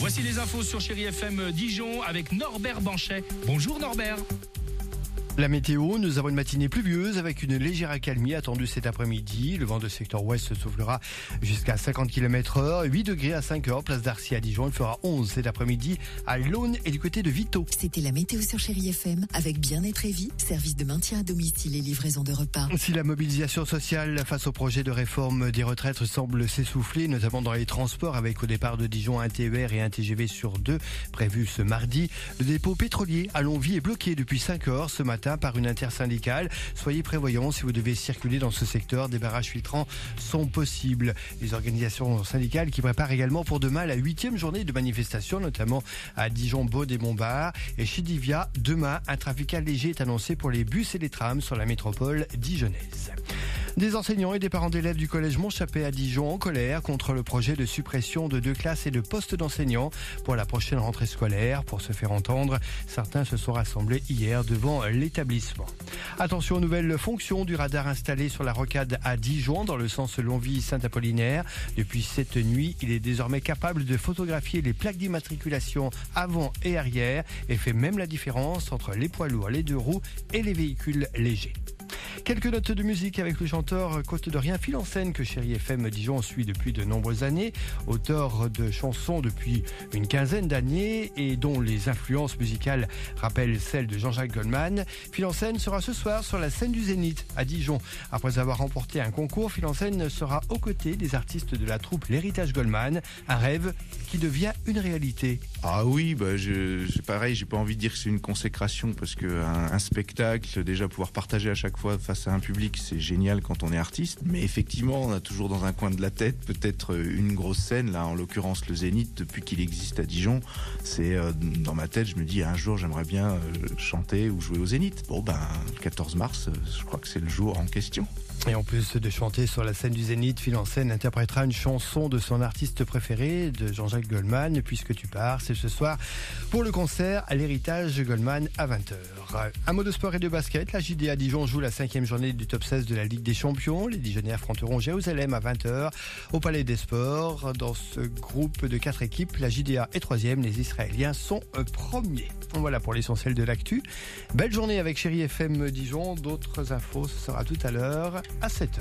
Voici les infos sur Chéri FM Dijon avec Norbert Banchet. Bonjour Norbert. La météo, nous avons une matinée pluvieuse avec une légère accalmie attendue cet après-midi. Le vent de secteur ouest soufflera jusqu'à 50 km heure. 8 degrés à 5 heures, place d'Arcy à Dijon. Il fera 11 cet après-midi à l'Aune et du côté de Vito. C'était la météo sur Chérie FM avec Bien-être et Vie, service de maintien à domicile et livraison de repas. Si la mobilisation sociale face au projet de réforme des retraites semble s'essouffler, notamment dans les transports avec au départ de Dijon un TER et un TGV sur deux prévu ce mardi, le dépôt pétrolier à Longvie est bloqué depuis 5 heures ce matin par une intersyndicale. Soyez prévoyants si vous devez circuler dans ce secteur, des barrages filtrants sont possibles. Les organisations syndicales qui préparent également pour demain la huitième journée de manifestation, notamment à Dijon, Baude et Montbard. Et chez Divia, demain, un trafic allégé est annoncé pour les bus et les trams sur la métropole dijonnaise. Des enseignants et des parents d'élèves du collège Montchappé à Dijon en colère contre le projet de suppression de deux classes et de postes d'enseignants pour la prochaine rentrée scolaire. Pour se faire entendre, certains se sont rassemblés hier devant l'établissement. Attention aux nouvelles fonctions du radar installé sur la rocade à Dijon dans le sens Longwy-Saint-Apollinaire. Depuis cette nuit, il est désormais capable de photographier les plaques d'immatriculation avant et arrière et fait même la différence entre les poids lourds, les deux roues et les véhicules légers. Quelques notes de musique avec le chanteur Côte de Rien Phil en scène que Chéri FM Dijon suit depuis de nombreuses années, auteur de chansons depuis une quinzaine d'années et dont les influences musicales rappellent celles de Jean-Jacques Goldman. Scène sera ce soir sur la scène du Zénith à Dijon. Après avoir remporté un concours, scène sera aux côtés des artistes de la troupe L'Héritage Goldman, un rêve qui devient une réalité. Ah oui, bah je, c'est pareil, j'ai pas envie de dire que c'est une consécration parce que un, un spectacle, déjà pouvoir partager à chaque fois face à un public, c'est génial quand on est artiste. Mais effectivement, on a toujours dans un coin de la tête peut-être une grosse scène. Là, en l'occurrence, le Zénith, depuis qu'il existe à Dijon, c'est euh, dans ma tête, je me dis un jour j'aimerais bien euh, chanter ou jouer au Zénith. Bon ben, le 14 mars, euh, je crois que c'est le jour en question. Et en plus de chanter sur la scène du Zénith, Phil en scène interprétera une chanson de son artiste préféré, de Jean-Jacques Goldman, Puisque tu pars. C'est ce soir pour le concert à l'héritage Goldman à 20h. Un mot de sport et de basket. La JDA Dijon joue la cinquième journée du top 16 de la Ligue des Champions. Les Dijonais affronteront Jérusalem à 20h au Palais des Sports. Dans ce groupe de quatre équipes, la JDA est troisième. Les Israéliens sont euh, premiers. Voilà pour l'essentiel de l'actu. Belle journée avec Chéri FM Dijon. D'autres infos, ce sera tout à l'heure à 7h.